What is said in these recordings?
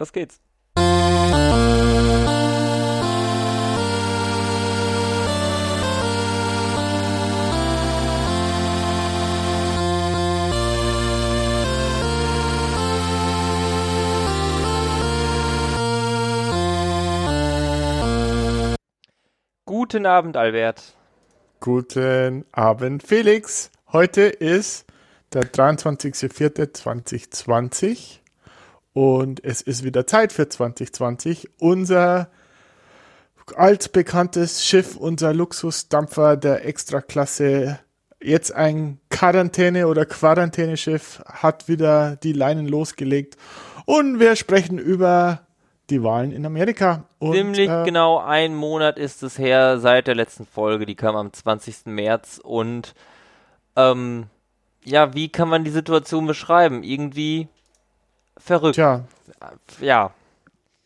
Los geht's. Guten Abend, Albert. Guten Abend, Felix. Heute ist der 23.04.2020 und es ist wieder Zeit für 2020. Unser altbekanntes Schiff, unser Luxusdampfer der Extraklasse, jetzt ein Quarantäne- oder Quarantäneschiff, hat wieder die Leinen losgelegt. Und wir sprechen über die Wahlen in Amerika. Und, Ziemlich äh, genau ein Monat ist es her seit der letzten Folge, die kam am 20. März. Und ähm, ja, wie kann man die Situation beschreiben? Irgendwie verrückt. Tja. Ja.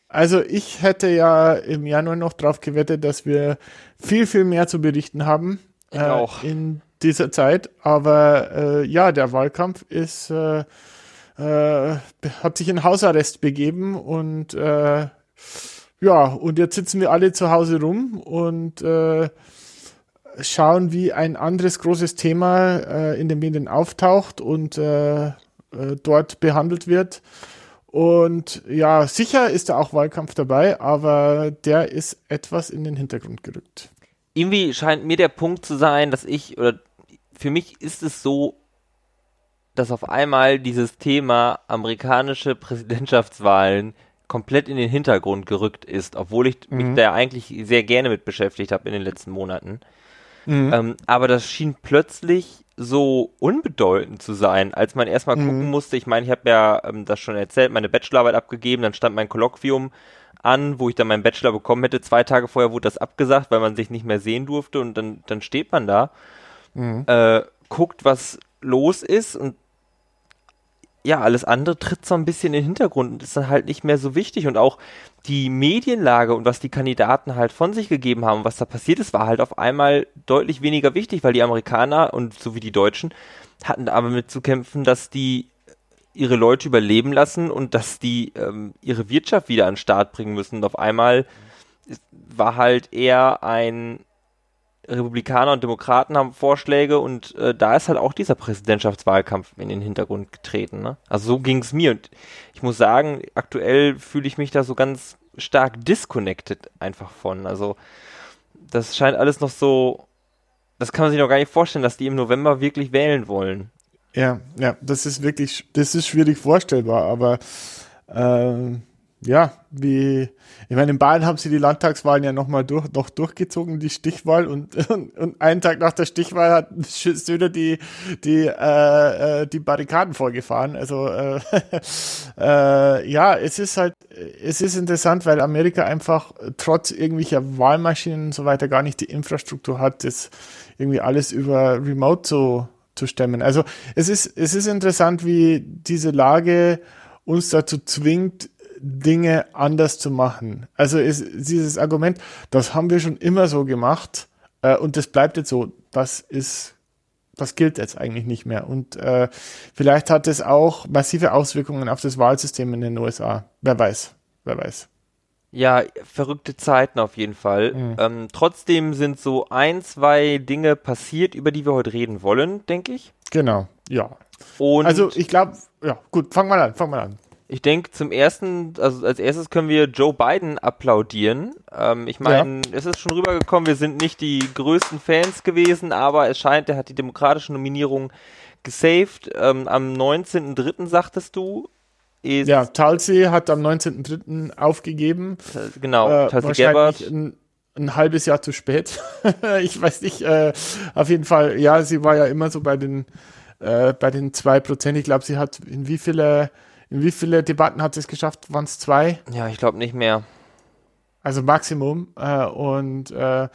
Also ich hätte ja im Januar noch drauf gewettet, dass wir viel, viel mehr zu berichten haben. Ich äh, auch. In dieser Zeit. Aber äh, ja, der Wahlkampf ist äh, äh, hat sich in Hausarrest begeben und äh, ja, und jetzt sitzen wir alle zu Hause rum und äh, schauen, wie ein anderes großes Thema äh, in den Medien auftaucht und äh, dort behandelt wird. Und ja, sicher ist da auch Wahlkampf dabei, aber der ist etwas in den Hintergrund gerückt. Irgendwie scheint mir der Punkt zu sein, dass ich, oder für mich ist es so, dass auf einmal dieses Thema amerikanische Präsidentschaftswahlen komplett in den Hintergrund gerückt ist, obwohl ich mhm. mich da eigentlich sehr gerne mit beschäftigt habe in den letzten Monaten. Mhm. Ähm, aber das schien plötzlich so unbedeutend zu sein, als man erstmal mhm. gucken musste. Ich meine, ich habe ja ähm, das schon erzählt, meine Bachelorarbeit abgegeben, dann stand mein Kolloquium an, wo ich dann meinen Bachelor bekommen hätte. Zwei Tage vorher wurde das abgesagt, weil man sich nicht mehr sehen durfte und dann, dann steht man da, mhm. äh, guckt, was los ist und ja, alles andere tritt so ein bisschen in den Hintergrund und ist dann halt nicht mehr so wichtig. Und auch die Medienlage und was die Kandidaten halt von sich gegeben haben, was da passiert ist, war halt auf einmal deutlich weniger wichtig, weil die Amerikaner und so wie die Deutschen hatten aber mit zu kämpfen, dass die ihre Leute überleben lassen und dass die ähm, ihre Wirtschaft wieder an den Start bringen müssen. Und auf einmal war halt eher ein Republikaner und Demokraten haben Vorschläge und äh, da ist halt auch dieser Präsidentschaftswahlkampf in den Hintergrund getreten. Ne? Also so ging es mir und ich muss sagen, aktuell fühle ich mich da so ganz stark disconnected einfach von. Also das scheint alles noch so, das kann man sich noch gar nicht vorstellen, dass die im November wirklich wählen wollen. Ja, ja, das ist wirklich, das ist schwierig vorstellbar, aber ähm ja, wie, ich meine, in Bayern haben sie die Landtagswahlen ja nochmal durch, noch durchgezogen, die Stichwahl, und, und, und einen Tag nach der Stichwahl hat Söder die, die, äh, äh, die Barrikaden vorgefahren. Also, äh, äh, ja, es ist halt, es ist interessant, weil Amerika einfach trotz irgendwelcher Wahlmaschinen und so weiter gar nicht die Infrastruktur hat, das irgendwie alles über Remote zu, zu stemmen. Also, es ist, es ist interessant, wie diese Lage uns dazu zwingt, Dinge anders zu machen. Also ist dieses Argument, das haben wir schon immer so gemacht äh, und das bleibt jetzt so, das ist, das gilt jetzt eigentlich nicht mehr. Und äh, vielleicht hat es auch massive Auswirkungen auf das Wahlsystem in den USA. Wer weiß, wer weiß. Ja, verrückte Zeiten auf jeden Fall. Mhm. Ähm, trotzdem sind so ein, zwei Dinge passiert, über die wir heute reden wollen, denke ich. Genau, ja. Und also ich glaube, ja, gut, fang mal an, fang mal an. Ich denke, zum ersten, also als erstes können wir Joe Biden applaudieren. Ähm, ich meine, ja. es ist schon rübergekommen, wir sind nicht die größten Fans gewesen, aber es scheint, er hat die demokratische Nominierung gesaved. Ähm, am 19.03. sagtest du. ja, Tulsi hat am 19.03. aufgegeben. Genau, äh, Tulsi Gabbard. Ein, ein halbes Jahr zu spät. ich weiß nicht, äh, auf jeden Fall, ja, sie war ja immer so bei den, äh, bei den zwei Prozent. Ich glaube, sie hat in wie viele in wie viele Debatten hat es geschafft? Waren es zwei? Ja, ich glaube nicht mehr. Also Maximum. Äh, und äh,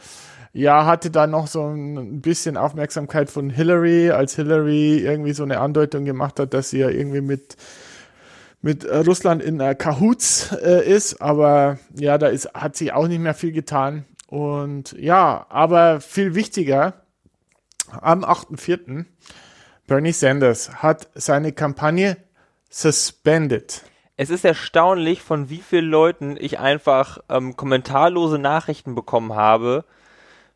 ja, hatte da noch so ein bisschen Aufmerksamkeit von Hillary, als Hillary irgendwie so eine Andeutung gemacht hat, dass sie ja irgendwie mit mit Russland in äh, Kahoots äh, ist, aber ja, da ist, hat sie auch nicht mehr viel getan. Und ja, aber viel wichtiger, am 8.4. Bernie Sanders hat seine Kampagne suspended. es ist erstaunlich, von wie vielen Leuten ich einfach ähm, kommentarlose Nachrichten bekommen habe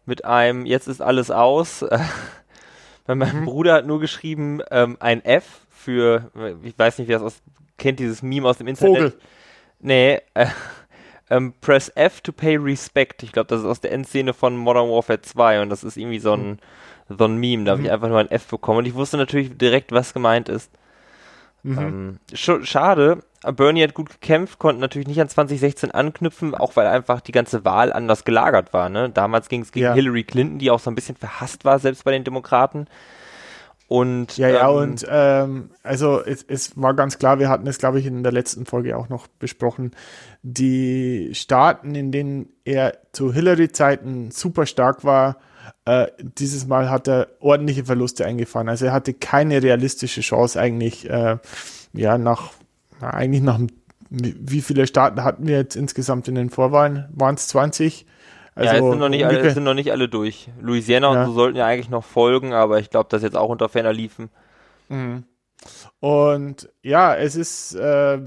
mit einem Jetzt ist alles aus. Weil mein mhm. Bruder hat nur geschrieben ähm, ein F für, ich weiß nicht, wer das aus, kennt dieses Meme aus dem Internet. Vogel. Nee, äh, ähm, Press F to pay respect. Ich glaube, das ist aus der Endszene von Modern Warfare 2 und das ist irgendwie so ein, mhm. so ein Meme. Da habe ich mhm. einfach nur ein F bekommen und ich wusste natürlich direkt, was gemeint ist. Mhm. Ähm, sch schade. Bernie hat gut gekämpft, konnte natürlich nicht an 2016 anknüpfen, auch weil einfach die ganze Wahl anders gelagert war. Ne? Damals ging es gegen ja. Hillary Clinton, die auch so ein bisschen verhasst war, selbst bei den Demokraten. Und, ja, ja, ähm, und ähm, also es, es war ganz klar, wir hatten es, glaube ich, in der letzten Folge auch noch besprochen, die Staaten, in denen er zu Hillary-Zeiten super stark war, äh, dieses Mal hat er ordentliche Verluste eingefahren. Also er hatte keine realistische Chance eigentlich, äh, ja, nach, na, eigentlich nach, wie viele Staaten hatten wir jetzt insgesamt in den Vorwahlen? Waren es 20? Also ja, es sind, noch nicht alle, sind noch nicht alle durch. Louisiana ja. und so sollten ja eigentlich noch folgen, aber ich glaube, dass jetzt auch unter Ferner liefen. Mhm. Und ja, es ist, äh,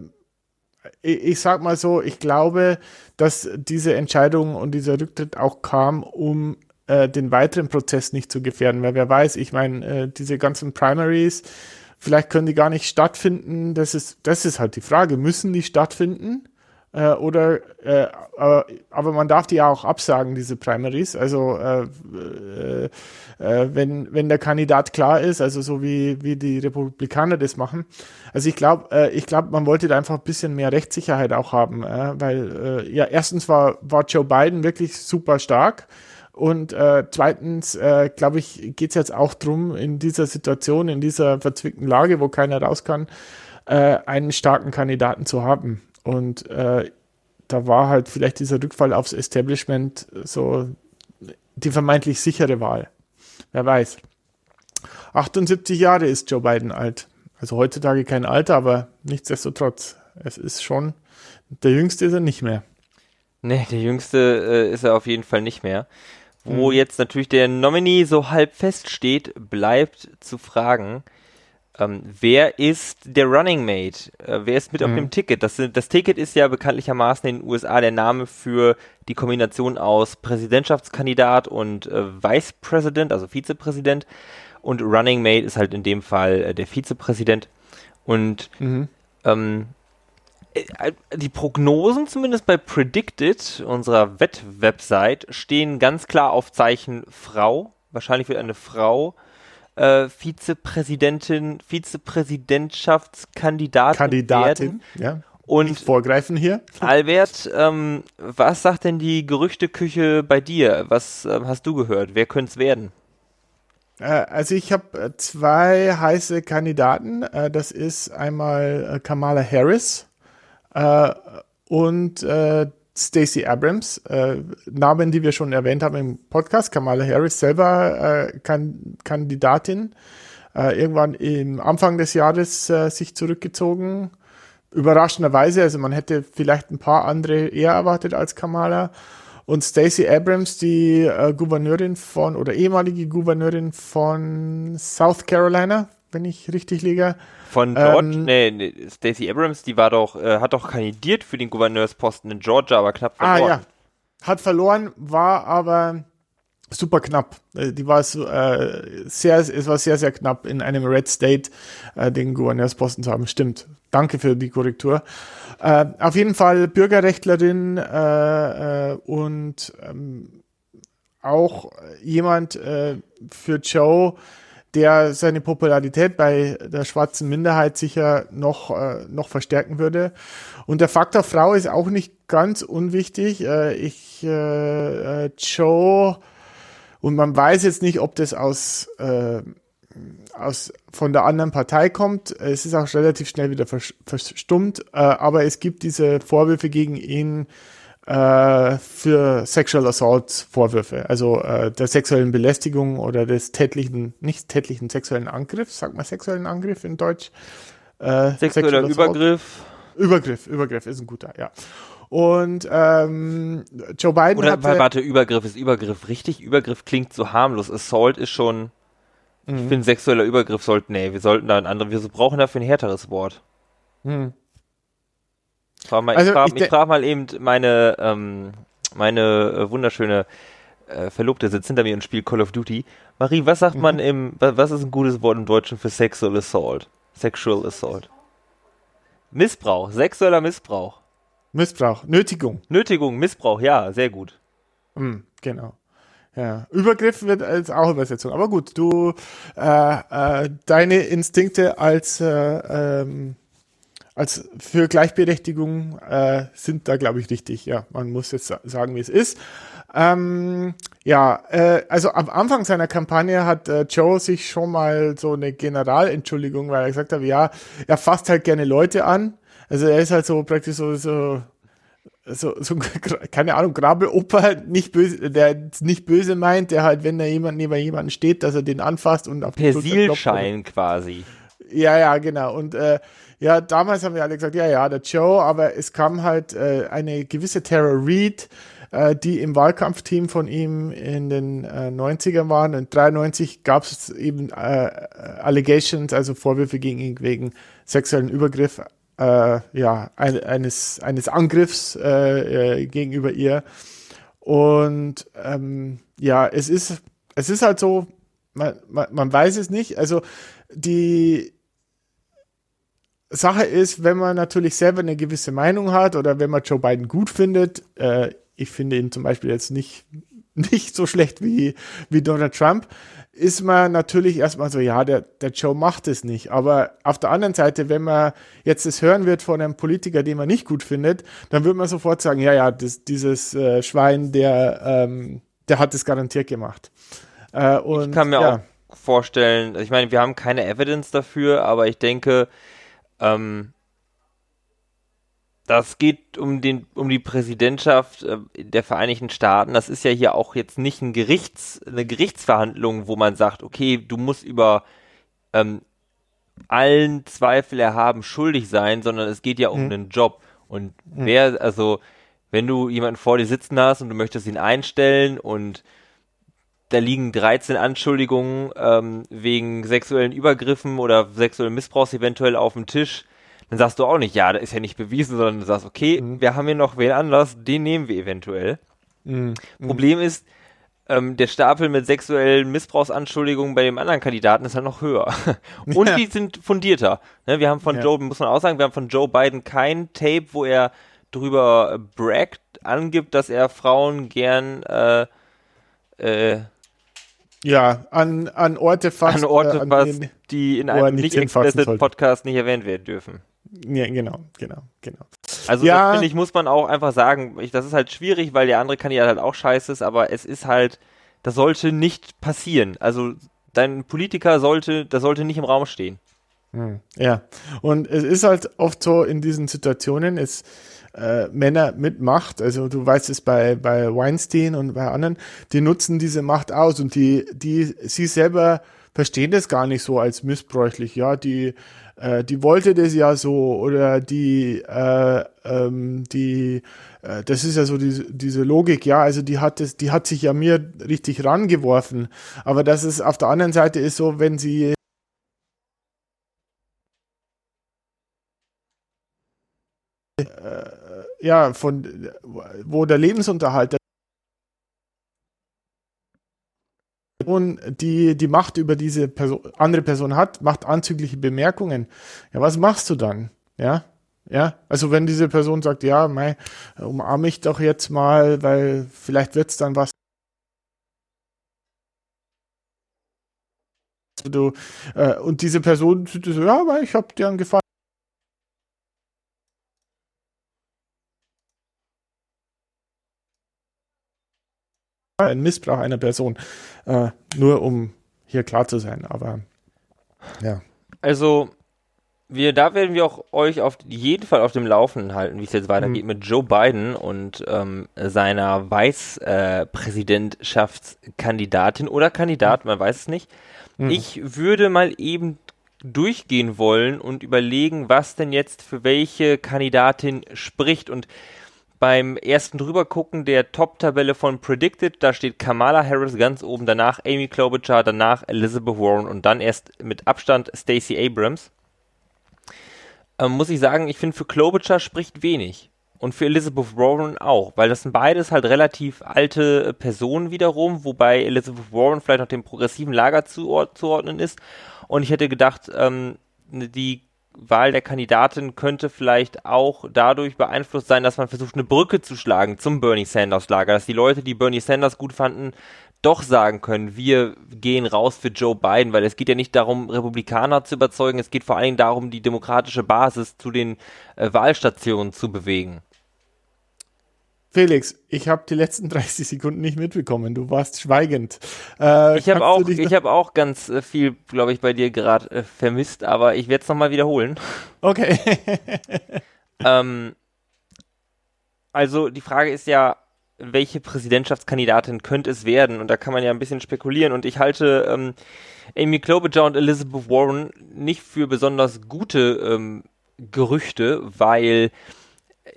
ich, ich, sag mal so, ich glaube, dass diese Entscheidung und dieser Rücktritt auch kam, um äh, den weiteren Prozess nicht zu gefährden, weil wer weiß, ich meine, äh, diese ganzen Primaries, vielleicht können die gar nicht stattfinden. Das ist, das ist halt die Frage. Müssen die stattfinden? Äh, oder äh, aber man darf die ja auch absagen, diese Primaries. Also äh, äh, äh, wenn, wenn der Kandidat klar ist, also so wie, wie die Republikaner das machen. Also ich glaube, äh, ich glaube, man wollte da einfach ein bisschen mehr Rechtssicherheit auch haben, äh, weil äh, ja erstens war, war Joe Biden wirklich super stark. Und äh, zweitens, äh, glaube ich, geht es jetzt auch darum, in dieser Situation, in dieser verzwickten Lage, wo keiner raus kann, äh, einen starken Kandidaten zu haben. Und äh, da war halt vielleicht dieser Rückfall aufs Establishment so die vermeintlich sichere Wahl. Wer weiß. 78 Jahre ist Joe Biden alt. Also heutzutage kein Alter, aber nichtsdestotrotz. Es ist schon, der Jüngste ist er nicht mehr. Nee, der Jüngste äh, ist er auf jeden Fall nicht mehr. Wo mhm. jetzt natürlich der Nominee so halb feststeht, bleibt zu fragen, ähm, wer ist der Running Mate? Äh, wer ist mit mhm. auf dem Ticket? Das, das Ticket ist ja bekanntlichermaßen in den USA der Name für die Kombination aus Präsidentschaftskandidat und äh, Vice President, also Vizepräsident. Und Running Mate ist halt in dem Fall äh, der Vizepräsident. Und mhm. ähm, äh, die Prognosen, zumindest bei Predicted, unserer Wettwebsite, stehen ganz klar auf Zeichen Frau. Wahrscheinlich wird eine Frau äh, Vizepräsidentin, Vizepräsidentschaftskandidatin Kandidatin, werden. ja. Und Nicht vorgreifen hier. Albert, ähm, was sagt denn die Gerüchteküche bei dir? Was äh, hast du gehört? Wer könnte es werden? Äh, also ich habe äh, zwei heiße Kandidaten. Äh, das ist einmal Kamala Harris und Stacey Abrams, äh, Namen, die wir schon erwähnt haben im Podcast. Kamala Harris selber äh, kan Kandidatin, äh, irgendwann im Anfang des Jahres äh, sich zurückgezogen. Überraschenderweise, also man hätte vielleicht ein paar andere eher erwartet als Kamala. Und Stacey Abrams, die äh, Gouverneurin von oder ehemalige Gouverneurin von South Carolina, wenn ich richtig liege. Von George, ähm, nee, nee Stacey Abrams, die war doch, äh, hat doch kandidiert für den Gouverneursposten in Georgia, aber knapp verloren. Ah ja, hat verloren, war aber super knapp. Äh, die war so, äh, sehr, es war sehr, sehr knapp in einem Red State äh, den Gouverneursposten zu haben. Stimmt. Danke für die Korrektur. Äh, auf jeden Fall Bürgerrechtlerin äh, äh, und ähm, auch jemand äh, für Joe, der seine Popularität bei der schwarzen Minderheit sicher noch, äh, noch verstärken würde. Und der Faktor Frau ist auch nicht ganz unwichtig. Äh, ich, äh, äh Joe, und man weiß jetzt nicht, ob das aus, äh, aus von der anderen Partei kommt. Es ist auch relativ schnell wieder verstummt, äh, aber es gibt diese Vorwürfe gegen ihn, äh, für Sexual Assault Vorwürfe, also äh, der sexuellen Belästigung oder des tätlichen, nicht tätlichen sexuellen Angriffs, sagt man sexuellen Angriff in Deutsch? Äh, Sexueller Übergriff. Übergriff, Übergriff ist ein guter, ja. Und ähm, Joe Biden Oder, hatte, warte, Übergriff ist Übergriff richtig? Übergriff klingt so harmlos. Assault ist schon. Mhm. Ich finde, sexueller Übergriff sollte. Nee, wir sollten da ein anderes. Wir brauchen dafür ein härteres Wort. Mhm. Frag mal, also ich, frage, ich, frage mal eben meine, ähm, meine äh, wunderschöne äh, Verlobte sitzt hinter mir und spielt Call of Duty. Marie, was sagt mhm. man im, was ist ein gutes Wort im Deutschen für Sexual Assault? Sexual Assault. Missbrauch, sexueller Missbrauch. Missbrauch, Nötigung. Nötigung, Missbrauch, ja, sehr gut. Mhm, genau. Ja, Übergriff wird als auch Übersetzung. Aber gut, du, äh, äh, deine Instinkte als, äh, ähm, als für Gleichberechtigung äh, sind da, glaube ich, richtig. Ja, man muss jetzt sagen, wie es ist. Ähm, ja, äh, also am Anfang seiner Kampagne hat äh, Joe sich schon mal so eine Generalentschuldigung, weil er gesagt hat, ja, er fasst halt gerne Leute an. Also er ist halt so praktisch so, so so, so keine Ahnung, Grabeoper, nicht böse, der nicht böse meint, der halt, wenn da jemand neben jemanden steht, dass er den anfasst und auf Persilschein quasi. Ja, ja, genau. Und äh, ja, damals haben wir alle gesagt, ja, ja, der Joe, aber es kam halt äh, eine gewisse Tara Reid, äh, die im Wahlkampfteam von ihm in den äh, 90ern waren. Und 93 gab es eben äh, Allegations, also Vorwürfe gegen ihn wegen sexuellen Übergriff äh, ja, ein, eines, eines Angriffs äh, äh, gegenüber ihr. Und ähm, ja, es ist, es ist halt so, man, man, man weiß es nicht. Also die Sache ist, wenn man natürlich selber eine gewisse Meinung hat oder wenn man Joe Biden gut findet, äh, ich finde ihn zum Beispiel jetzt nicht, nicht so schlecht wie, wie Donald Trump, ist man natürlich erstmal so, ja, der, der Joe macht es nicht. Aber auf der anderen Seite, wenn man jetzt das hören wird von einem Politiker, den man nicht gut findet, dann würde man sofort sagen, ja, ja, das, dieses äh, Schwein, der, ähm, der hat es garantiert gemacht. Äh, und, ich kann mir ja. auch vorstellen, ich meine, wir haben keine Evidence dafür, aber ich denke, ähm, das geht um den um die Präsidentschaft äh, der Vereinigten Staaten. Das ist ja hier auch jetzt nicht ein Gerichts eine Gerichtsverhandlung, wo man sagt, okay, du musst über ähm, allen Zweifel erhaben schuldig sein, sondern es geht ja um mhm. einen Job. Und mhm. wer also wenn du jemanden vor dir sitzen hast und du möchtest ihn einstellen und da liegen 13 Anschuldigungen ähm, wegen sexuellen Übergriffen oder sexuellen Missbrauchs eventuell auf dem Tisch, dann sagst du auch nicht, ja, das ist ja nicht bewiesen, sondern du sagst, okay, mhm. wir haben hier noch wen anders, den nehmen wir eventuell. Mhm. Problem ist, ähm, der Stapel mit sexuellen Missbrauchsanschuldigungen bei dem anderen Kandidaten ist halt noch höher. Und ja. die sind fundierter. Ne, wir haben von ja. Joe, muss man auch sagen, wir haben von Joe Biden kein Tape, wo er drüber braggt, angibt, dass er Frauen gern äh, äh, ja, an, an Orte fast. An Orte äh, an die in einem nicht, nicht explicit Podcast nicht erwähnt werden dürfen. Ja, genau, genau, genau. Also ja. finde ich, muss man auch einfach sagen, ich, das ist halt schwierig, weil der andere Kandidat halt auch scheiße ist, aber es ist halt, das sollte nicht passieren. Also dein Politiker sollte, das sollte nicht im Raum stehen. Hm, ja, und es ist halt oft so in diesen Situationen, es äh, Männer mit Macht, also du weißt es bei, bei Weinstein und bei anderen, die nutzen diese Macht aus und die, die, sie selber verstehen das gar nicht so als missbräuchlich, ja, die, äh, die wollte das ja so oder die, äh, ähm, die, äh, das ist ja so diese, diese Logik, ja, also die hat das, die hat sich ja mir richtig rangeworfen, aber das ist auf der anderen Seite ist so, wenn sie ja, von wo der Lebensunterhalt der Person, die die Macht über diese Person, andere Person hat, macht anzügliche Bemerkungen. Ja, was machst du dann? Ja, ja, also wenn diese Person sagt, ja, mei, umarme mich doch jetzt mal, weil vielleicht wird's dann was. Du, äh, und diese Person so, ja, ich habe dir einen Gefallen. Ein Missbrauch einer Person. Äh, nur um hier klar zu sein, aber ja. Also, wir, da werden wir auch euch auf jeden Fall auf dem Laufenden halten, wie es jetzt weitergeht mhm. mit Joe Biden und ähm, seiner Vicepräsidentschaftskandidatin oder Kandidat, mhm. man weiß es nicht. Mhm. Ich würde mal eben durchgehen wollen und überlegen, was denn jetzt für welche Kandidatin spricht und beim ersten drübergucken der Top-Tabelle von Predicted, da steht Kamala Harris ganz oben, danach Amy Klobuchar, danach Elizabeth Warren und dann erst mit Abstand Stacey Abrams. ähm, muss ich sagen, ich finde für Klobuchar spricht wenig. Und für Elizabeth Warren auch, weil das sind beides halt relativ alte Personen wiederum, wobei Elizabeth Warren vielleicht noch dem progressiven Lager zuordnen ist. Und ich hätte gedacht, ähm, die Wahl der Kandidatin könnte vielleicht auch dadurch beeinflusst sein, dass man versucht, eine Brücke zu schlagen zum Bernie Sanders Lager, dass die Leute, die Bernie Sanders gut fanden, doch sagen können, wir gehen raus für Joe Biden, weil es geht ja nicht darum, Republikaner zu überzeugen, es geht vor allen Dingen darum, die demokratische Basis zu den äh, Wahlstationen zu bewegen. Felix, ich habe die letzten 30 Sekunden nicht mitbekommen. Du warst schweigend. Äh, ich habe auch, ich habe auch ganz äh, viel, glaube ich, bei dir gerade äh, vermisst, aber ich werde es nochmal wiederholen. Okay. ähm, also die Frage ist ja, welche Präsidentschaftskandidatin könnte es werden? Und da kann man ja ein bisschen spekulieren. Und ich halte ähm, Amy Klobuchar und Elizabeth Warren nicht für besonders gute ähm, Gerüchte, weil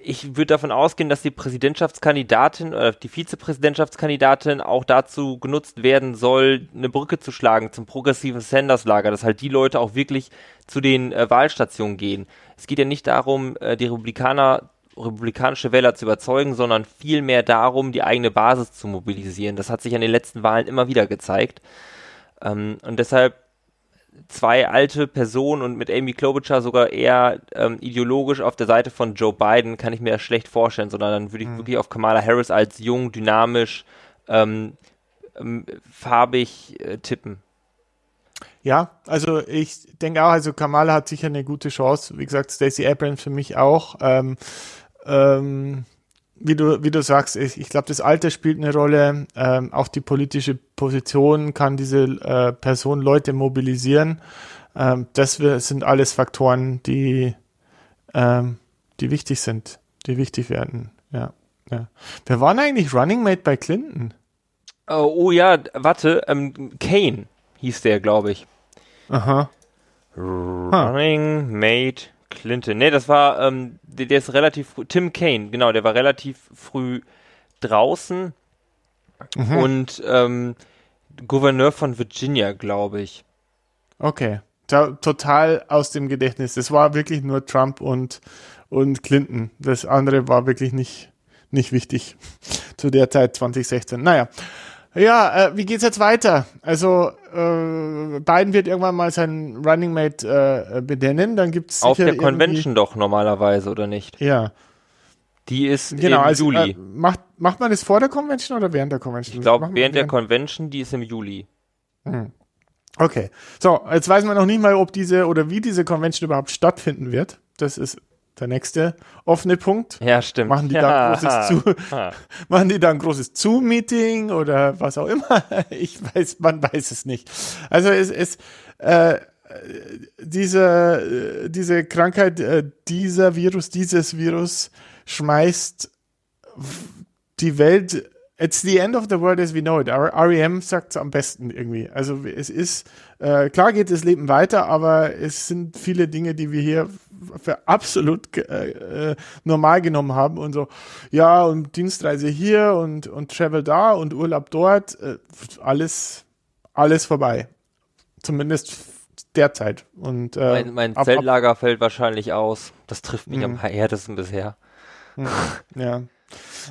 ich würde davon ausgehen, dass die Präsidentschaftskandidatin oder die Vizepräsidentschaftskandidatin auch dazu genutzt werden soll, eine Brücke zu schlagen zum progressiven Sanders-Lager, dass halt die Leute auch wirklich zu den äh, Wahlstationen gehen. Es geht ja nicht darum, äh, die Republikaner republikanische Wähler zu überzeugen, sondern vielmehr darum, die eigene Basis zu mobilisieren. Das hat sich an den letzten Wahlen immer wieder gezeigt. Ähm, und deshalb zwei alte Personen und mit Amy Klobuchar sogar eher ähm, ideologisch auf der Seite von Joe Biden kann ich mir das schlecht vorstellen, sondern dann würde ich mhm. wirklich auf Kamala Harris als jung, dynamisch, ähm, ähm, farbig äh, tippen. Ja, also ich denke auch, also Kamala hat sicher eine gute Chance. Wie gesagt, Stacey Abrams für mich auch. Ähm, ähm, wie du, wie du sagst, ich, ich glaube, das Alter spielt eine Rolle. Ähm, auch die politische Position kann diese äh, Person Leute mobilisieren. Ähm, das sind alles Faktoren, die, ähm, die wichtig sind, die wichtig werden. Ja, ja. Wer war denn eigentlich Running Mate bei Clinton? Oh, oh ja, warte, ähm, Kane hieß der, glaube ich. Aha. Running Mate Clinton. Nee, das war, ähm, der, der, ist relativ früh, Tim Kaine, genau, der war relativ früh draußen mhm. und ähm, Gouverneur von Virginia, glaube ich. Okay. Da, total aus dem Gedächtnis. Das war wirklich nur Trump und, und Clinton. Das andere war wirklich nicht, nicht wichtig zu der Zeit 2016. Naja. Ja, äh, wie geht's jetzt weiter? Also äh, Biden wird irgendwann mal seinen Running Mate äh, benennen, dann gibt's auf der Convention doch normalerweise oder nicht? Ja. Die ist genau, im also, Juli. Äh, macht, macht man das vor der Convention oder während der Convention? Ich glaube während der Convention, die ist im Juli. Hm. Okay. So, jetzt weiß man noch nicht mal, ob diese oder wie diese Convention überhaupt stattfinden wird. Das ist der nächste offene Punkt. Ja, stimmt. Machen die da ein großes Zu, machen die da ein großes Zoom-Meeting oder was auch immer? Ich weiß, man weiß es nicht. Also es ist äh, diese, diese Krankheit, äh, dieser Virus, dieses Virus schmeißt die Welt It's the end of the world as we know it. REM sagt es am besten irgendwie. Also es ist, äh, klar geht das Leben weiter, aber es sind viele Dinge, die wir hier für absolut äh, äh, normal genommen haben und so, ja, und Dienstreise hier und, und Travel da und Urlaub dort, äh, alles, alles vorbei. Zumindest derzeit. Und, äh, mein, mein ab, Zeltlager ab, fällt wahrscheinlich aus. Das trifft mich am mhm. härtesten bisher. Mhm. Ja.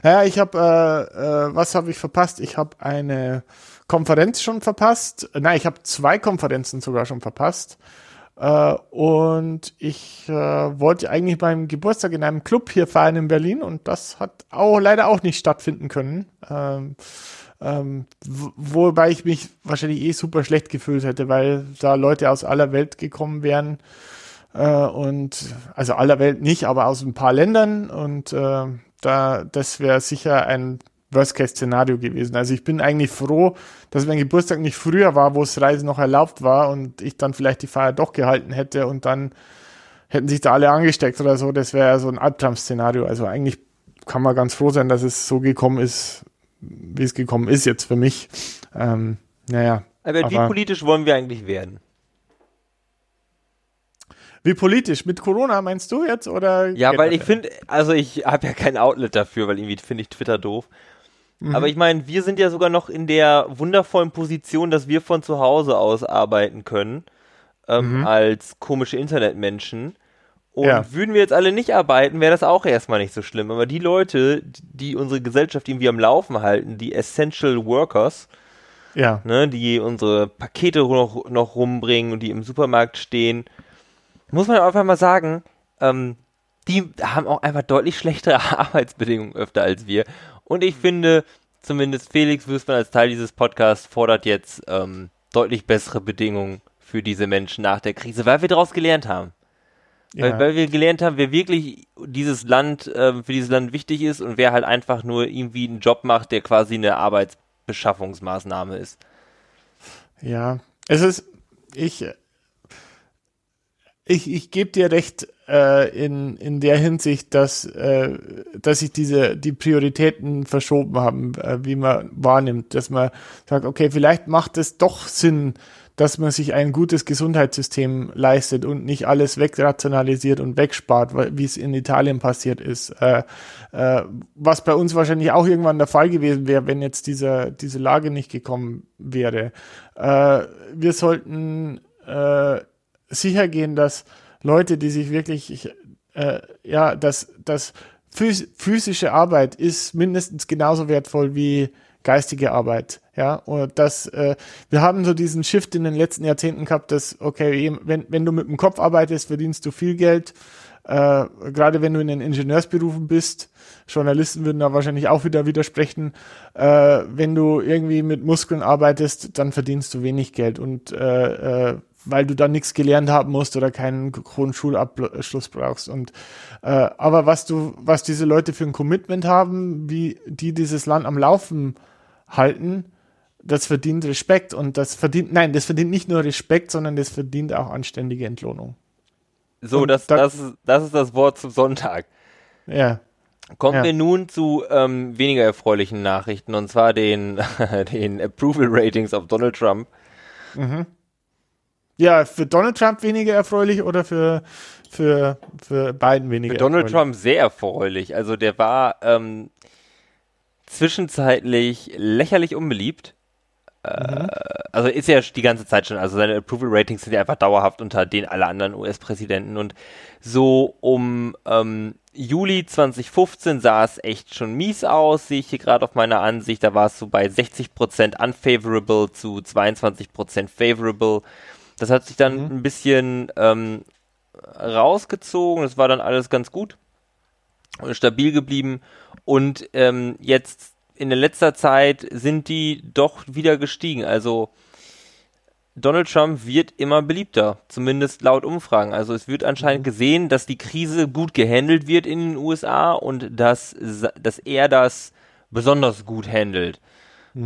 Ja, ich habe, äh, äh, was habe ich verpasst? Ich habe eine Konferenz schon verpasst. Nein, ich habe zwei Konferenzen sogar schon verpasst. Äh, und ich äh, wollte eigentlich beim Geburtstag in einem Club hier feiern in Berlin und das hat auch leider auch nicht stattfinden können. Ähm, ähm, wobei ich mich wahrscheinlich eh super schlecht gefühlt hätte, weil da Leute aus aller Welt gekommen wären. Äh, und also aller Welt nicht, aber aus ein paar Ländern. Und äh, da, das wäre sicher ein Worst-Case-Szenario gewesen. Also ich bin eigentlich froh, dass mein Geburtstag nicht früher war, wo das Reisen noch erlaubt war und ich dann vielleicht die Feier doch gehalten hätte und dann hätten sich da alle angesteckt oder so. Das wäre so ein Albtraum-Szenario. Also eigentlich kann man ganz froh sein, dass es so gekommen ist, wie es gekommen ist jetzt für mich. Ähm, naja. Aber, aber wie politisch wollen wir eigentlich werden? Wie politisch? Mit Corona meinst du jetzt? Oder ja, weil ich finde, also ich habe ja kein Outlet dafür, weil irgendwie finde ich Twitter doof. Mhm. Aber ich meine, wir sind ja sogar noch in der wundervollen Position, dass wir von zu Hause aus arbeiten können, ähm, mhm. als komische Internetmenschen. Und Ja. würden wir jetzt alle nicht arbeiten, wäre das auch erstmal nicht so schlimm. Aber die Leute, die unsere Gesellschaft irgendwie am Laufen halten, die Essential Workers, Ja. ne, die unsere Pakete noch, noch rumbringen und die im Supermarkt stehen, muss man einfach mal sagen, ähm, die haben auch einfach deutlich schlechtere Arbeitsbedingungen öfter als wir. Und ich finde, zumindest Felix Wüstmann als Teil dieses Podcasts fordert jetzt ähm, deutlich bessere Bedingungen für diese Menschen nach der Krise, weil wir daraus gelernt haben. Weil, Ja. weil wir gelernt haben, wer wirklich dieses Land, ähm, für dieses Land wichtig ist und wer halt einfach nur irgendwie einen Job macht, der quasi eine Arbeitsbeschaffungsmaßnahme ist. Ja, es ist, ich, ich, ich gebe dir recht äh, in, in der Hinsicht, dass, äh, dass sich diese, die Prioritäten verschoben haben, äh, wie man wahrnimmt, dass man sagt, okay, vielleicht macht es doch Sinn, dass man sich ein gutes Gesundheitssystem leistet und nicht alles wegrationalisiert und wegspart, wie es in Italien passiert ist. Äh, äh, was bei uns wahrscheinlich auch irgendwann der Fall gewesen wäre, wenn jetzt dieser, diese Lage nicht gekommen wäre. Äh, wir sollten äh, sicher gehen, dass Leute, die sich wirklich, äh, ja, dass, dass phys physische Arbeit ist mindestens genauso wertvoll wie geistige Arbeit. Ja, und das, äh, wir haben so diesen Shift in den letzten Jahrzehnten gehabt, dass, okay, wenn, wenn du mit dem Kopf arbeitest, verdienst du viel Geld. Äh, gerade wenn du in den Ingenieursberufen bist, Journalisten würden da wahrscheinlich auch wieder widersprechen, äh, wenn du irgendwie mit Muskeln arbeitest, dann verdienst du wenig Geld und äh, äh, weil du dann nichts gelernt haben musst oder keinen hohen Schulabschluss brauchst. Und äh, aber was du, was diese Leute für ein Commitment haben, wie die dieses Land am Laufen halten, das verdient Respekt und das verdient, nein, das verdient nicht nur Respekt, sondern das verdient auch anständige Entlohnung. So, Und das, da- das, ist- das ist das Wort zum Sonntag. Ja. Kommen Ja. wir nun zu ähm, weniger erfreulichen Nachrichten und zwar den, den Approval Ratings auf Donald Trump. Ja, für Donald Trump weniger erfreulich oder für, für, für Biden weniger Für Donald erfreulich? Trump sehr erfreulich. Also der war ähm, zwischenzeitlich lächerlich unbeliebt. Äh, Also ist ja die ganze Zeit schon, also seine Approval Ratings sind ja einfach dauerhaft unter den aller anderen US-Präsidenten und so um ähm, Juli 2015 sah es echt schon mies aus, sehe ich hier gerade auf meiner Ansicht, da war es so bei 60% unfavorable zu 22% favorable. Das hat sich dann ein bisschen ähm, rausgezogen, das war dann alles ganz gut und stabil geblieben und ähm, jetzt in der letzter Zeit sind die doch wieder gestiegen. Also Donald Trump wird immer beliebter, zumindest laut Umfragen. Also es wird anscheinend gesehen, dass die Krise gut gehandelt wird in den USA und dass, dass er das besonders gut handelt.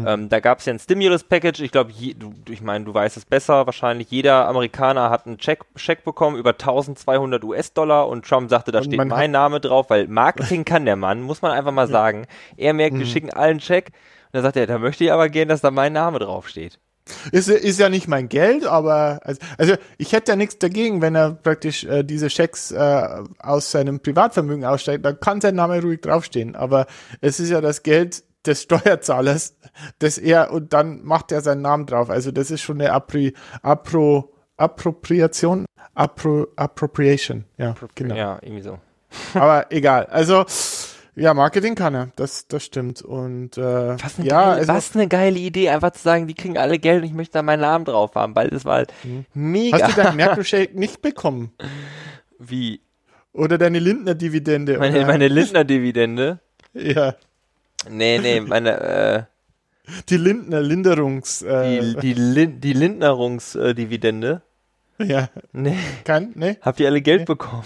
Ähm, da gab es ja ein Stimulus-Package. Ich glaube, ich meine, du weißt es besser. Wahrscheinlich jeder Amerikaner hat einen Check, Check bekommen über 1200 US-Dollar und Trump sagte, da Und steht mein Name drauf, weil Marketing kann der Mann, muss man einfach mal sagen. Er merkt, wir schicken allen Check. Und dann sagt er, da möchte ich aber gern, dass da mein Name draufsteht. Ist, ist ja nicht mein Geld, aber also, also ich hätte ja nichts dagegen, wenn er praktisch äh, diese Schecks äh, aus seinem Privatvermögen aussteigt, dann kann sein Name ruhig draufstehen. Aber es ist ja das Geld des Steuerzahlers, das er und dann macht er seinen Namen drauf. Also das ist schon eine Appri, Appro, Appropriation, Appro, Appropriation. Ja, genau. Ja, irgendwie so. Aber egal. Also ja, Marketing kann er. Das, das stimmt. Und äh, Was eine, ja, geile, also, was eine geile Idee, einfach zu sagen, die kriegen alle Geld und ich möchte da meinen Namen drauf haben, weil das war halt mega. hast du deinen Merkel-Shake nicht bekommen? Wie? Oder deine Lindner-Dividende? Meine, meine Lindner-Dividende? Ja, Nee, nee, meine, äh, die Lindner Linderungs. die, Äh, die, Lin die Lindnerungsdividende. ja, Nee, kein, ne? habt ihr alle Geld bekommen?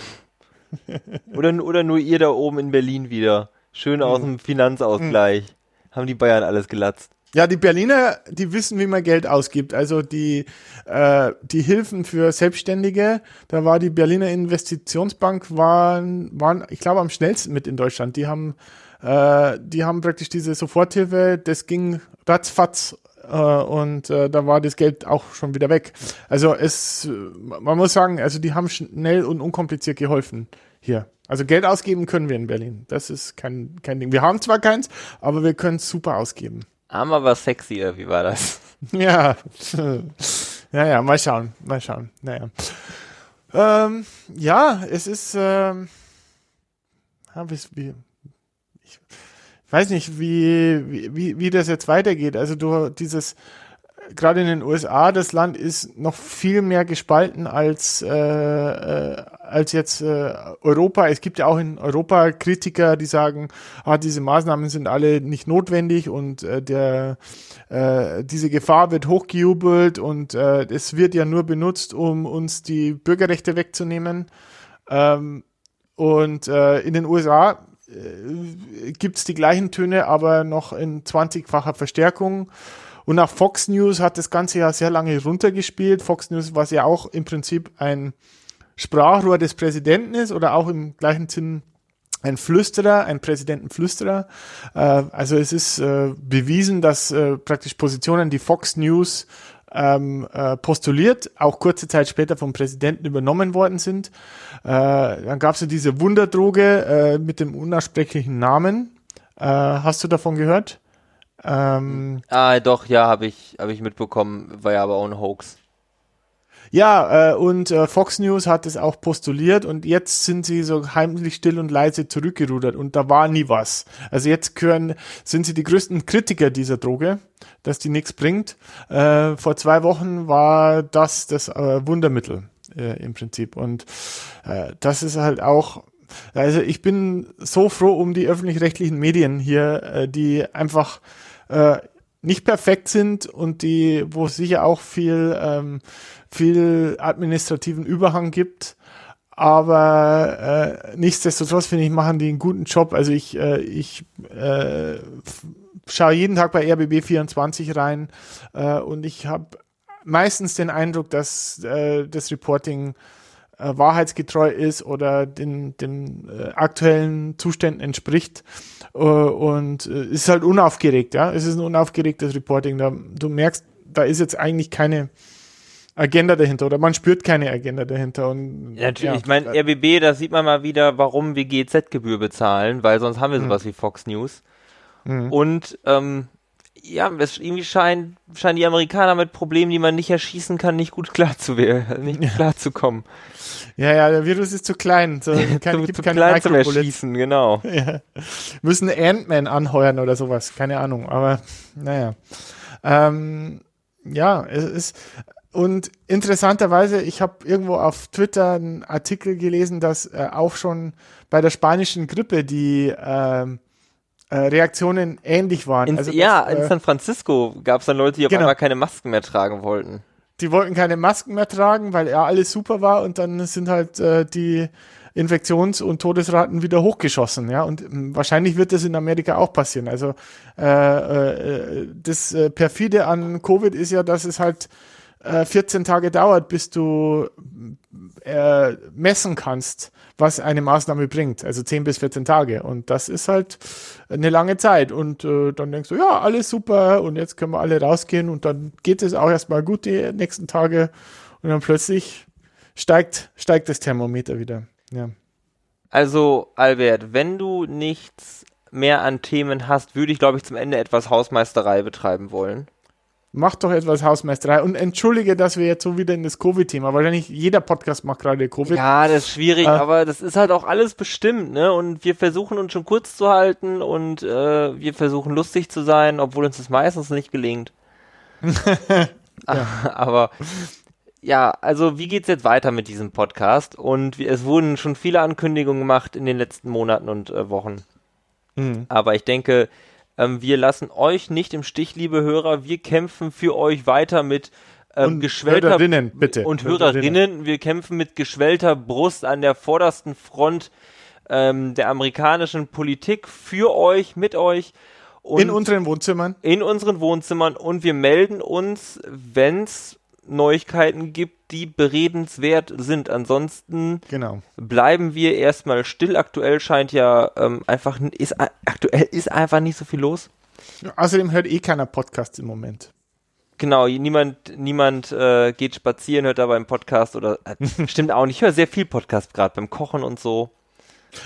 Oder, oder nur ihr da oben in Berlin wieder? Schön aus dem Finanzausgleich. Haben die Bayern alles gelatzt. Ja, die Berliner, die wissen, wie man Geld ausgibt. Also die, äh, die Hilfen für Selbstständige, da war die Berliner Investitionsbank, waren, waren ich glaube, am schnellsten mit in Deutschland. Die haben, äh, die haben praktisch diese Soforthilfe, das ging ratzfatz äh, und äh, da war das Geld auch schon wieder weg. Also es, äh, man muss sagen, also die haben schnell und unkompliziert geholfen hier. Also Geld ausgeben können wir in Berlin. Das ist kein, kein Ding. Wir haben zwar keins, aber wir können es super ausgeben. Arm aber sexy, oder wie war das? Ja. ja, ja, mal schauen, mal schauen. Naja. Ähm, ja, es ist, ähm, ja, wie, ich weiß nicht, wie, wie, wie das jetzt weitergeht. Also du, dieses, gerade in den USA, das Land ist noch viel mehr gespalten als, äh, äh, als jetzt äh, Europa. Es gibt ja auch in Europa Kritiker, die sagen, ah, diese Maßnahmen sind alle nicht notwendig und äh, der, äh, diese Gefahr wird hochgejubelt und äh, es wird ja nur benutzt, um uns die Bürgerrechte wegzunehmen. Ähm, und äh, in den USA äh, gibt es die gleichen Töne, aber noch in 20-facher Verstärkung. Und auch Fox News hat das Ganze ja sehr lange runtergespielt. Fox News, was ja auch im Prinzip ein Sprachrohr des Präsidenten ist oder auch im gleichen Sinn ein Flüsterer, ein Präsidentenflüsterer. Äh, also es ist äh, bewiesen, dass äh, praktisch Positionen, die Fox News ähm, äh, postuliert, auch kurze Zeit später vom Präsidenten übernommen worden sind. Äh, dann gab es ja diese Wunderdroge äh, mit dem unaussprechlichen Namen. Äh, hast du davon gehört? Ähm, ah, doch, ja, habe ich, hab ich mitbekommen, war ja aber auch ein Hoax. Ja, äh, und äh, Fox News hat es auch postuliert und jetzt sind sie so heimlich still und leise zurückgerudert und da war nie was. Also jetzt gehören, sind sie die größten Kritiker dieser Droge, dass die nichts bringt. Äh, vor zwei Wochen war das das äh, Wundermittel äh, im Prinzip und äh, das ist halt auch also ich bin so froh um die öffentlich-rechtlichen Medien hier, äh, die einfach äh, nicht perfekt sind und die, wo es sicher auch viel, ähm, viel administrativen Überhang gibt. Aber äh, nichtsdestotrotz finde ich, machen die einen guten Job. Also ich, äh, ich äh, schaue jeden Tag bei RBB24 rein äh, und ich habe meistens den Eindruck, dass äh, das Reporting äh, wahrheitsgetreu ist oder den, den äh, aktuellen Zuständen entspricht. Äh, und äh, ist halt unaufgeregt, ja. Es ist ein unaufgeregtes Reporting. Da, du merkst, da ist jetzt eigentlich keine Agenda dahinter oder man spürt keine Agenda dahinter. Und, ja, natürlich, ja, ich meine, RBB, da sieht man mal wieder, warum wir GZ-Gebühr bezahlen, weil sonst haben wir sowas mhm. wie Fox News. Mhm. Und ähm, ja, es irgendwie scheinen, scheinen die Amerikaner mit Problemen, die man nicht erschießen kann, nicht gut klar zu nicht ja. klar zu kommen. Ja, ja, der Virus ist zu klein. So, kein, zu, zu keine klein zum Erschießen, genau. Ja. Müssen Ant-Man anheuern oder sowas, keine Ahnung, aber naja. Ähm, ja, es ist, und interessanterweise, ich habe irgendwo auf Twitter einen Artikel gelesen, dass äh, auch schon bei der spanischen Grippe die ähm, äh, Reaktionen ähnlich waren. In, also, ja, dass, in äh, San Francisco gab es dann Leute, die auf genau. einmal keine Masken mehr tragen wollten. Die wollten keine Masken mehr tragen, weil ja alles super war und dann sind halt äh, die Infektions- und Todesraten wieder hochgeschossen, ja. Und ähm, wahrscheinlich wird das in Amerika auch passieren. Also äh, äh, das äh, perfide an Covid ist ja, dass es halt 14 Tage dauert, bis du messen kannst, was eine Maßnahme bringt. Also 10 bis 14 Tage. Und das ist halt eine lange Zeit. Und äh, dann denkst du, ja, alles super und jetzt können wir alle rausgehen und dann geht es auch erstmal gut die nächsten Tage. Und dann plötzlich steigt, steigt das Thermometer wieder. Ja. Also, Albert, wenn du nichts mehr an Themen hast, würde ich, glaube ich, zum Ende etwas Hausmeisterei betreiben wollen mach doch etwas Hausmeisterei und entschuldige, dass wir jetzt so wieder in das Covid-Thema, wahrscheinlich jeder Podcast macht gerade Covid. Ja, das ist schwierig, äh, aber das ist halt auch alles bestimmt, ne? Und wir versuchen uns schon kurz zu halten und äh, wir versuchen lustig zu sein, obwohl uns das meistens nicht gelingt. aber ja, also wie geht's jetzt weiter mit diesem Podcast? Und es wurden schon viele Ankündigungen gemacht in den letzten Monaten und äh, Wochen. Mhm. Aber ich denke, ähm, wir lassen euch nicht im Stich, liebe Hörer. Wir kämpfen für euch weiter mit ähm, und geschwellter Hörerinnen, bitte. und Hörerinnen. Hörerinnen. Wir kämpfen mit geschwellter Brust an der vordersten Front ähm, der amerikanischen Politik für euch, mit euch. in unseren Wohnzimmern. In unseren Wohnzimmern und wir melden uns, wenn's Neuigkeiten gibt, die beredenswert sind. Ansonsten genau. bleiben wir erstmal still. Aktuell scheint ja ähm, einfach ist aktuell ist einfach nicht so viel los. Außerdem hört eh keiner Podcast im Moment. Genau, niemand, niemand äh, geht spazieren, hört dabei einen Podcast oder äh, stimmt auch nicht. Ich höre sehr viel Podcast gerade beim Kochen und so.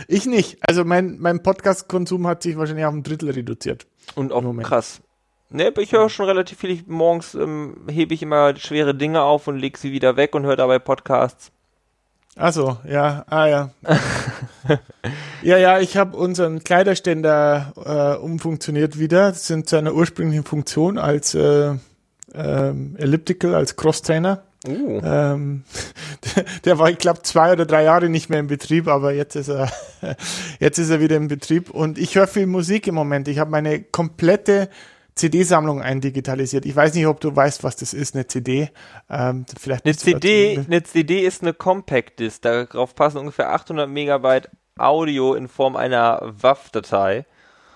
Ich nicht. Also mein, mein Podcast-Konsum hat sich wahrscheinlich auf ein Drittel reduziert. Und auch krass. Ne, ich höre schon relativ viel. Ich, morgens ähm, hebe ich immer schwere Dinge auf und lege sie wieder weg und höre dabei Podcasts. Also, ja, ah ja. ja, ja, ich habe unseren Kleiderständer äh, umfunktioniert wieder. Das sind seiner ursprünglichen Funktion als äh, ähm, Elliptical, als Crosstrainer. Uh. Ähm, der war, ich glaube, zwei oder drei Jahre nicht mehr im Betrieb, aber jetzt ist er, jetzt ist er wieder im Betrieb. Und ich höre viel Musik im Moment. Ich habe meine komplette CD-Sammlung eindigitalisiert. Ich weiß nicht, ob du weißt, was das ist, eine CD. Ähm, vielleicht eine CD, eine CD ist eine Compact Disc. Darauf passen ungefähr 800 Megabyte Audio in Form einer WAV-Datei.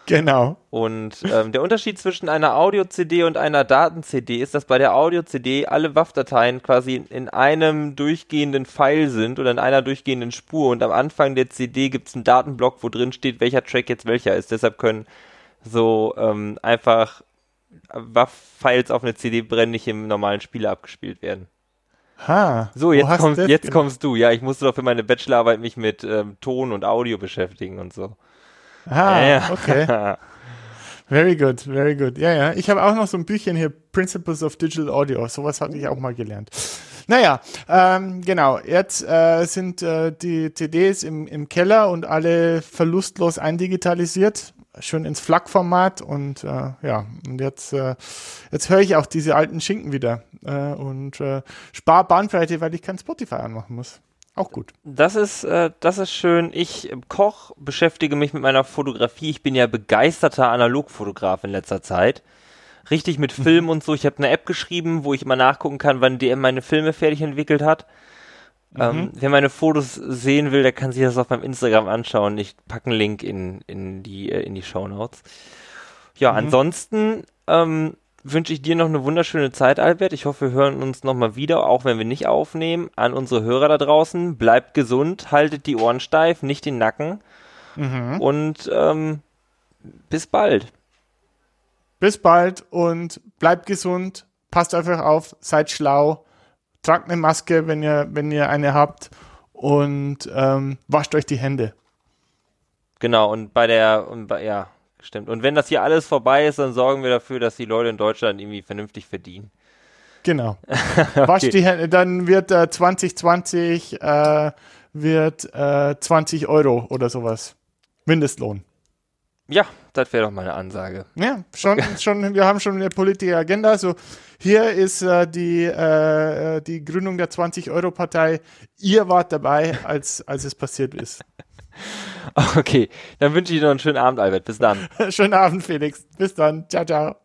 Genau. Und ähm, der Unterschied zwischen einer Audio-CD und einer Daten-CD ist, dass bei der Audio-CD alle WAV-Dateien quasi in einem durchgehenden Pfeil sind oder in einer durchgehenden Spur und am Anfang der CD gibt es einen Datenblock, wo drin steht, welcher Track jetzt welcher ist. Deshalb können so ähm, einfach WAV-Files auf eine CD brennen nicht im normalen Spieler abgespielt werden. Ha, so, jetzt, kommst, jetzt kommst du. Ja, ich musste doch für meine Bachelorarbeit mich mit ähm, Ton und Audio beschäftigen und so. Ah, ja. okay. Very good, very good. Ja, ja. Ich habe auch noch so ein Büchchen hier, Principles of Digital Audio. Sowas hatte ich auch mal gelernt. Naja, ähm, genau. Jetzt äh, sind äh, die CDs im, im Keller und alle verlustlos eindigitalisiert schön ins FLAC-Format und äh, ja, und jetzt, äh, jetzt höre ich auch diese alten Schinken wieder äh, und äh, spare Bandbreite, weil ich kein Spotify anmachen muss. Auch gut. Das ist, äh, das ist schön. Ich äh, Koch beschäftige mich mit meiner Fotografie. Ich bin ja begeisterter Analogfotograf in letzter Zeit. Richtig mit Film und so. Ich habe eine App geschrieben, wo ich immer nachgucken kann, wann DM meine Filme fertig entwickelt hat. Ähm, mhm. wer meine Fotos sehen will, der kann sich das auf meinem Instagram anschauen. Ich packe einen Link in, in die, äh, in die Show Notes. Ja, mhm. ansonsten ähm, wünsche ich dir noch eine wunderschöne Zeit, Albert. Ich hoffe, wir hören uns nochmal wieder, auch wenn wir nicht aufnehmen. An unsere Hörer da draußen, bleibt gesund, haltet die Ohren steif, nicht den Nacken. Mhm. Und ähm, bis bald. Bis bald und bleibt gesund, passt einfach auf, seid schlau tragt eine Maske, wenn ihr, wenn ihr eine habt und ähm, wascht euch die Hände. Genau, und bei der, und bei, ja, stimmt. Und wenn das hier alles vorbei ist, dann sorgen wir dafür, dass die Leute in Deutschland irgendwie vernünftig verdienen. Genau. okay. Wascht die Hände, dann wird äh, 2020 äh, wird äh, 20 Euro oder sowas. Mindestlohn. Ja, das wäre doch mal eine Ansage. Ja, schon, schon, wir haben schon eine politische Agenda. So, hier ist äh, die, äh, die Gründung der 20-Euro-Partei. Ihr wart dabei, als, als es passiert ist. Okay, dann wünsche ich dir noch einen schönen Abend, Albert. Bis dann. schönen Abend, Felix. Bis dann. Ciao, ciao.